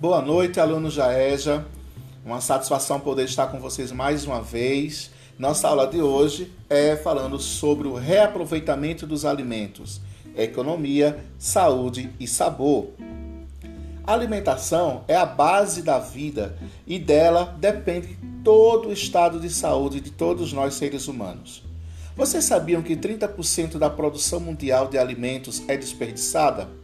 Boa noite, alunos da EJA. Uma satisfação poder estar com vocês mais uma vez. Nossa aula de hoje é falando sobre o reaproveitamento dos alimentos, economia, saúde e sabor. A alimentação é a base da vida e dela depende todo o estado de saúde de todos nós seres humanos. Vocês sabiam que 30% da produção mundial de alimentos é desperdiçada?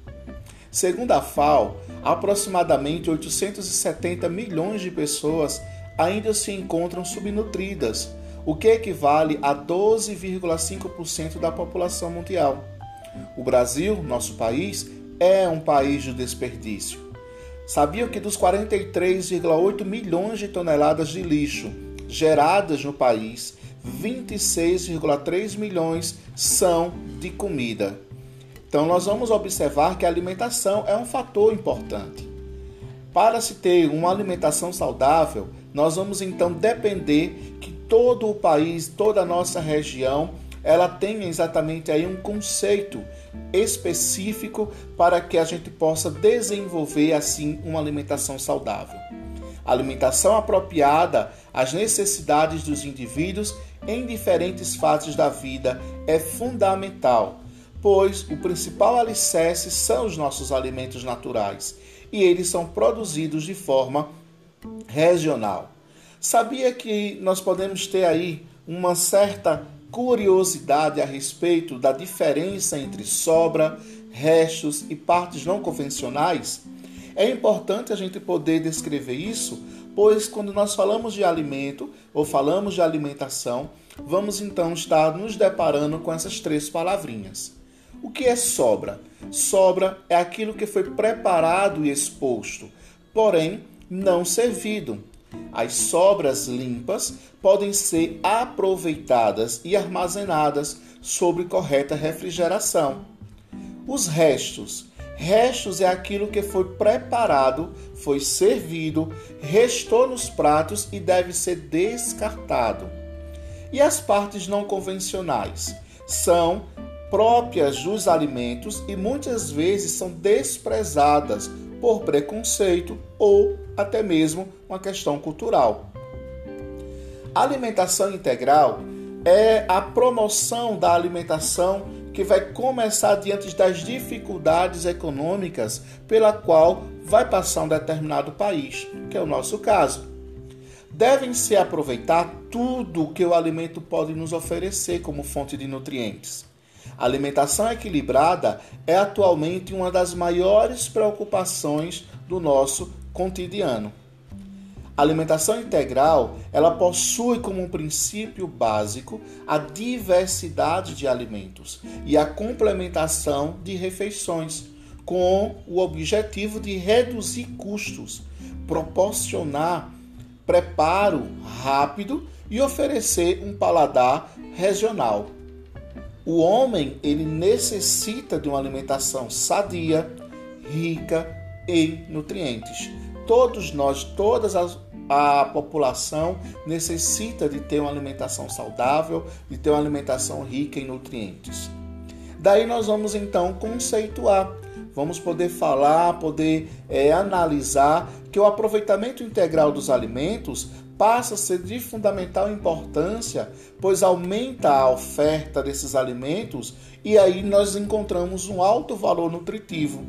Segundo a FAO, aproximadamente 870 milhões de pessoas ainda se encontram subnutridas, o que equivale a 12,5% da população mundial. O Brasil, nosso país, é um país do desperdício. Sabiam que dos 43,8 milhões de toneladas de lixo geradas no país, 26,3 milhões são de comida. Então, nós vamos observar que a alimentação é um fator importante. Para se ter uma alimentação saudável, nós vamos então depender que todo o país, toda a nossa região, ela tenha exatamente aí um conceito específico para que a gente possa desenvolver assim uma alimentação saudável. Alimentação apropriada às necessidades dos indivíduos em diferentes fases da vida é fundamental, pois o principal alicerce são os nossos alimentos naturais e eles são produzidos de forma regional. Sabia que nós podemos ter aí uma certa curiosidade a respeito da diferença entre sobra, restos e partes não convencionais? É importante a gente poder descrever isso, pois quando nós falamos de alimento ou falamos de alimentação, vamos então estar nos deparando com essas três palavrinhas. O que é sobra? Sobra é aquilo que foi preparado e exposto, porém não servido. As sobras limpas podem ser aproveitadas e armazenadas sob correta refrigeração. Os restos. Restos é aquilo que foi preparado, foi servido, restou nos pratos e deve ser descartado. E as partes não convencionais são próprias dos alimentos e muitas vezes são desprezadas por preconceito ou até mesmo uma questão cultural. A alimentação integral é a promoção da alimentação que vai começar diante das dificuldades econômicas pela qual vai passar um determinado país, que é o nosso caso. Devem-se aproveitar tudo o que o alimento pode nos oferecer como fonte de nutrientes. A alimentação equilibrada é atualmente uma das maiores preocupações do nosso cotidiano. A alimentação integral, ela possui como um princípio básico a diversidade de alimentos e a complementação de refeições, com o objetivo de reduzir custos, proporcionar preparo rápido e oferecer um paladar regional. O homem, ele necessita de uma alimentação sadia, rica em nutrientes. Todos nós, todas as a população necessita de ter uma alimentação saudável, de ter uma alimentação rica em nutrientes. Daí nós vamos então conceituar, vamos poder falar, poder é, analisar que o aproveitamento integral dos alimentos passa a ser de fundamental importância, pois aumenta a oferta desses alimentos e aí nós encontramos um alto valor nutritivo.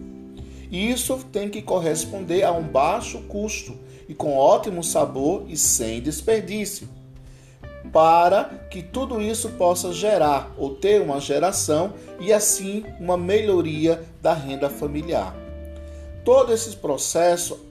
E isso tem que corresponder a um baixo custo e com ótimo sabor e sem desperdício, para que tudo isso possa gerar ou ter uma geração e assim uma melhoria da renda familiar. Todo esse processo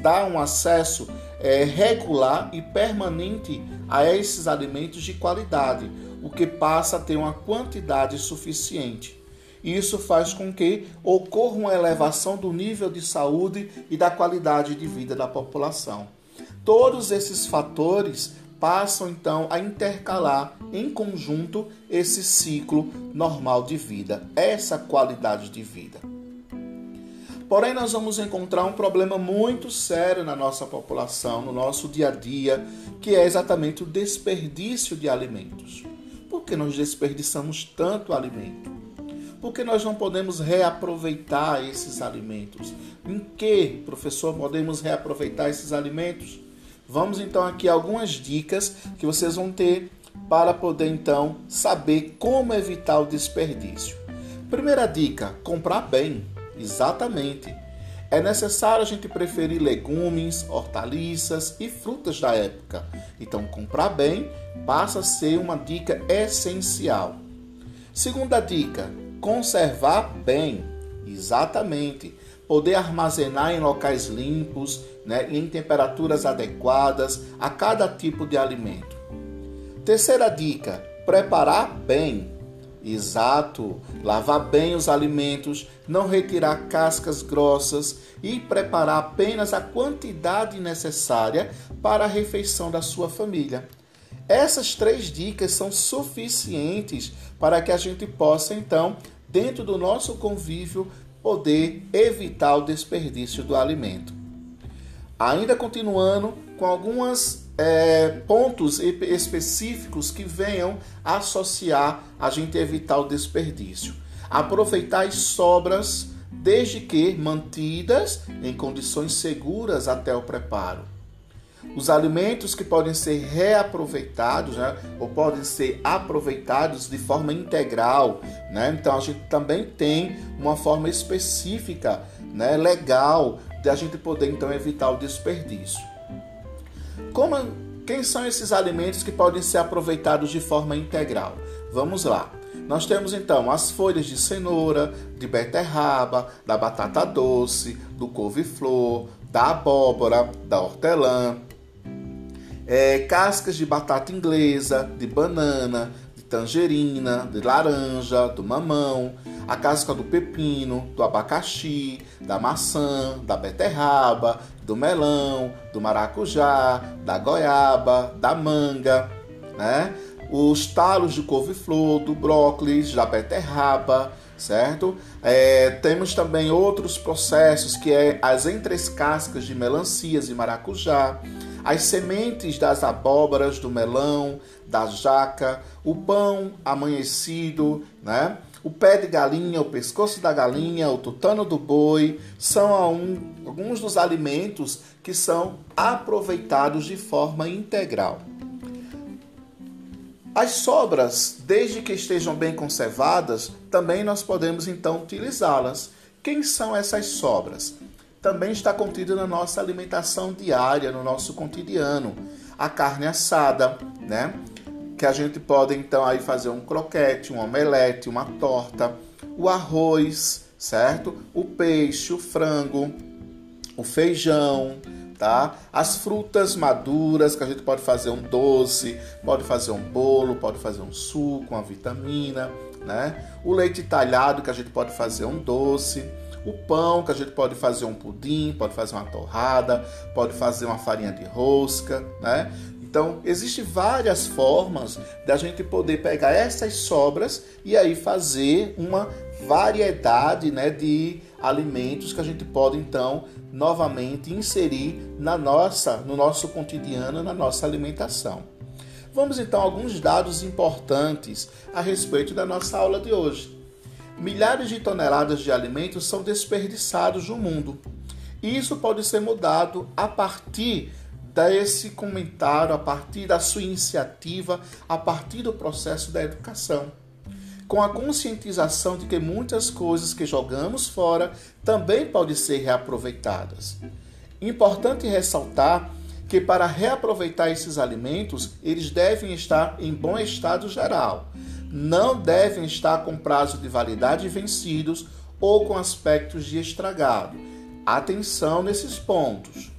dá um acesso é, regular e permanente a esses alimentos de qualidade, o que passa a ter uma quantidade suficiente. Isso faz com que ocorra uma elevação do nível de saúde e da qualidade de vida da população. Todos esses fatores passam então a intercalar em conjunto esse ciclo normal de vida, essa qualidade de vida. Porém, nós vamos encontrar um problema muito sério na nossa população, no nosso dia a dia, que é exatamente o desperdício de alimentos. Por que nós desperdiçamos tanto alimento? Por que nós não podemos reaproveitar esses alimentos? Em que, professor, podemos reaproveitar esses alimentos? Vamos então aqui algumas dicas que vocês vão ter para poder então saber como evitar o desperdício. Primeira dica: comprar bem. Exatamente. É necessário a gente preferir legumes, hortaliças e frutas da época. Então, comprar bem passa a ser uma dica essencial. Segunda dica: conservar bem. Exatamente. Poder armazenar em locais limpos né, em temperaturas adequadas a cada tipo de alimento. Terceira dica: preparar bem. Exato. Lavar bem os alimentos, não retirar cascas grossas e preparar apenas a quantidade necessária para a refeição da sua família. Essas três dicas são suficientes para que a gente possa, então, dentro do nosso convívio, poder evitar o desperdício do alimento. Ainda continuando com algumas é, pontos específicos que venham associar a gente evitar o desperdício. Aproveitar as sobras, desde que mantidas em condições seguras até o preparo. Os alimentos que podem ser reaproveitados, né, ou podem ser aproveitados de forma integral, né? Então a gente também tem uma forma específica, né, legal, de a gente poder então evitar o desperdício. Como, quem são esses alimentos que podem ser aproveitados de forma integral? Vamos lá. Nós temos então as folhas de cenoura, de beterraba, da batata doce, do couve-flor, da abóbora, da hortelã, é, cascas de batata inglesa, de banana, de tangerina, de laranja, do mamão, a casca do pepino, do abacaxi, da maçã, da beterraba, do melão, do maracujá, da goiaba, da manga, né? Os talos de couve-flor, do brócolis, da beterraba, certo? É, temos também outros processos que é as entrescascas de melancias e maracujá, as sementes das abóboras, do melão, da jaca, o pão amanhecido, né? O pé de galinha, o pescoço da galinha, o tutano do boi são alguns dos alimentos que são aproveitados de forma integral. As sobras, desde que estejam bem conservadas, também nós podemos então utilizá-las. Quem são essas sobras? Também está contido na nossa alimentação diária, no nosso cotidiano. A carne assada, né? Que a gente pode então aí fazer um croquete, um omelete, uma torta, o arroz, certo? O peixe, o frango, o feijão, tá? As frutas maduras que a gente pode fazer um doce, pode fazer um bolo, pode fazer um suco, uma vitamina, né? O leite talhado que a gente pode fazer um doce, o pão que a gente pode fazer um pudim, pode fazer uma torrada, pode fazer uma farinha de rosca, né? Então, existem várias formas da gente poder pegar essas sobras e aí fazer uma variedade né, de alimentos que a gente pode então novamente inserir na nossa, no nosso cotidiano, na nossa alimentação. Vamos então a alguns dados importantes a respeito da nossa aula de hoje. Milhares de toneladas de alimentos são desperdiçados no mundo. E isso pode ser mudado a partir dar esse comentário a partir da sua iniciativa, a partir do processo da educação. Com a conscientização de que muitas coisas que jogamos fora também podem ser reaproveitadas. Importante ressaltar que para reaproveitar esses alimentos, eles devem estar em bom estado geral. Não devem estar com prazo de validade vencidos ou com aspectos de estragado. Atenção nesses pontos.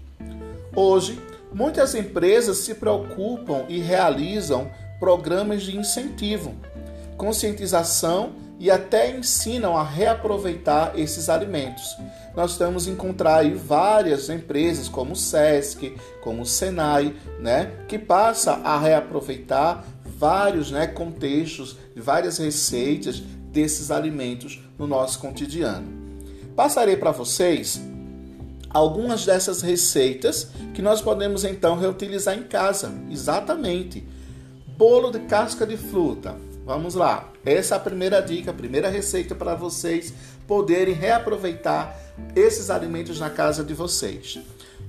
Hoje, Muitas empresas se preocupam e realizam programas de incentivo, conscientização e até ensinam a reaproveitar esses alimentos. Nós temos encontrar aí várias empresas como o SESC, como o Senai, né, que passa a reaproveitar vários, né, contextos, várias receitas desses alimentos no nosso cotidiano. Passarei para vocês algumas dessas receitas que nós podemos então reutilizar em casa. Exatamente. Bolo de casca de fruta. Vamos lá. Essa é a primeira dica, a primeira receita para vocês poderem reaproveitar esses alimentos na casa de vocês.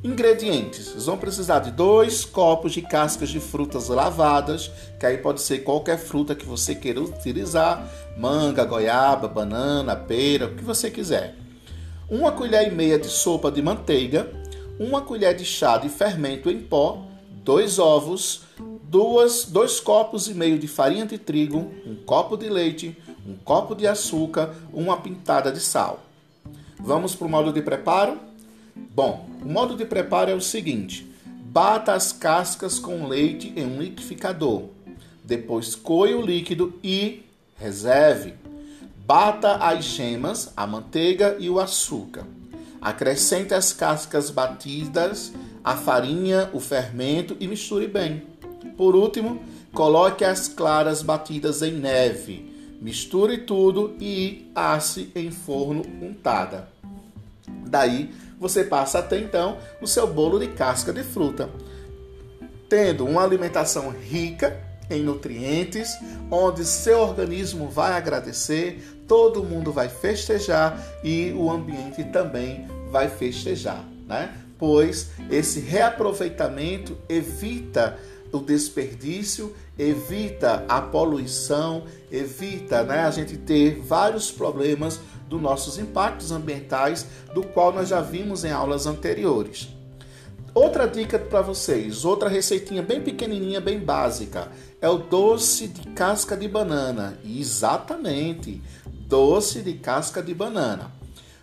Ingredientes: vocês vão precisar de dois copos de cascas de frutas lavadas, que aí pode ser qualquer fruta que você queira utilizar: manga, goiaba, banana, pera, o que você quiser. Uma colher e meia de sopa de manteiga, uma colher de chá de fermento em pó, dois ovos, duas, dois copos e meio de farinha de trigo, um copo de leite, um copo de açúcar, uma pintada de sal. Vamos para o modo de preparo? Bom, o modo de preparo é o seguinte: bata as cascas com leite em um liquidificador. Depois coe o líquido e reserve. Bata as gemas, a manteiga e o açúcar. Acrescente as cascas batidas, a farinha, o fermento e misture bem. Por último, coloque as claras batidas em neve. Misture tudo e asse em forno untada. Daí você passa até então o seu bolo de casca de fruta, tendo uma alimentação rica em nutrientes, onde seu organismo vai agradecer, todo mundo vai festejar e o ambiente também vai festejar, né? Pois esse reaproveitamento evita o desperdício, evita a poluição, evita né, a gente ter vários problemas dos nossos impactos ambientais, do qual nós já vimos em aulas anteriores. Outra dica para vocês, outra receitinha bem pequenininha, bem básica, é o doce de casca de banana. Exatamente, doce de casca de banana.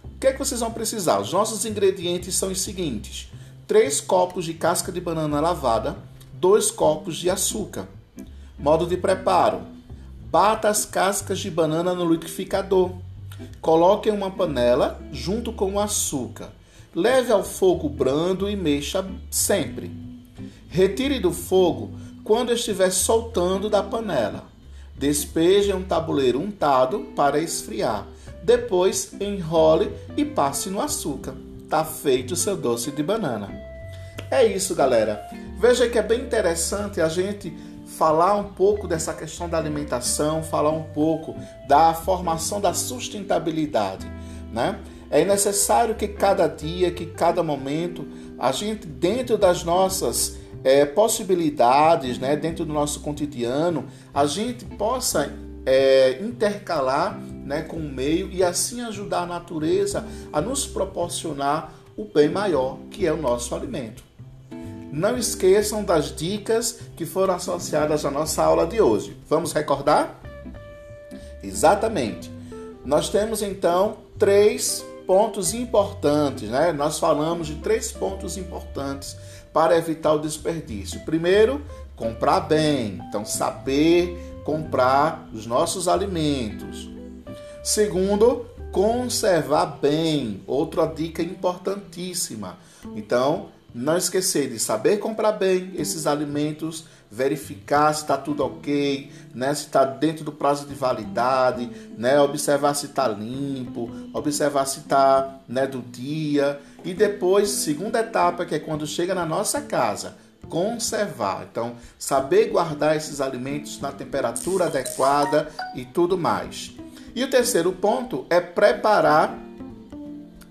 O que é que vocês vão precisar? Os nossos ingredientes são os seguintes: 3 copos de casca de banana lavada, 2 copos de açúcar. Modo de preparo: bata as cascas de banana no liquidificador. Coloque em uma panela junto com o açúcar. Leve ao fogo brando e mexa sempre. Retire do fogo quando estiver soltando da panela. Despeje em um tabuleiro untado para esfriar. Depois enrole e passe no açúcar. Tá feito o seu doce de banana. É isso, galera. Veja que é bem interessante a gente falar um pouco dessa questão da alimentação, falar um pouco da formação da sustentabilidade, né? É necessário que cada dia, que cada momento, a gente, dentro das nossas é, possibilidades, né, dentro do nosso cotidiano, a gente possa é, intercalar né, com o meio e assim ajudar a natureza a nos proporcionar o bem maior, que é o nosso alimento. Não esqueçam das dicas que foram associadas à nossa aula de hoje. Vamos recordar? Exatamente. Nós temos então três pontos importantes, né? Nós falamos de três pontos importantes para evitar o desperdício. Primeiro, comprar bem, então saber comprar os nossos alimentos. Segundo, conservar bem, outra dica importantíssima. Então, não esquecer de saber comprar bem esses alimentos, verificar se está tudo ok, né? se está dentro do prazo de validade, né? observar se está limpo, observar se está né, do dia. E depois, segunda etapa, que é quando chega na nossa casa, conservar. Então, saber guardar esses alimentos na temperatura adequada e tudo mais. E o terceiro ponto é preparar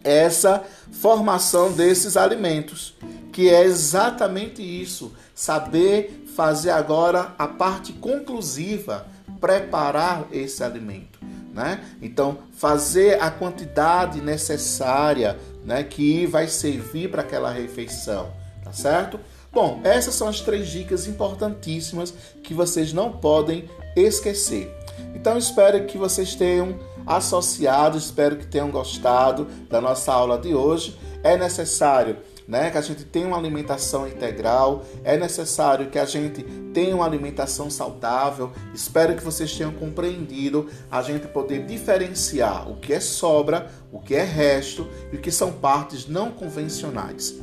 essa formação desses alimentos, que é exatamente isso, saber fazer agora a parte conclusiva, preparar esse alimento, né? Então, fazer a quantidade necessária, né, que vai servir para aquela refeição, tá certo? Bom, essas são as três dicas importantíssimas que vocês não podem esquecer. Então, espero que vocês tenham associados. Espero que tenham gostado da nossa aula de hoje. É necessário né, que a gente tenha uma alimentação integral, é necessário que a gente tenha uma alimentação saudável. Espero que vocês tenham compreendido a gente poder diferenciar o que é sobra, o que é resto e o que são partes não convencionais.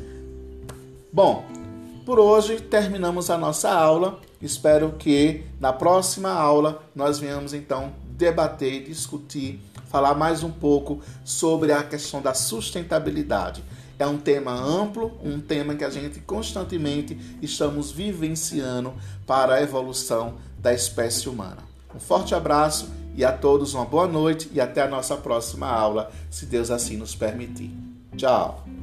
Bom, por hoje terminamos a nossa aula. Espero que na próxima aula nós venhamos então debater, discutir, falar mais um pouco sobre a questão da sustentabilidade. É um tema amplo, um tema que a gente constantemente estamos vivenciando para a evolução da espécie humana. Um forte abraço e a todos uma boa noite e até a nossa próxima aula, se Deus assim nos permitir. Tchau!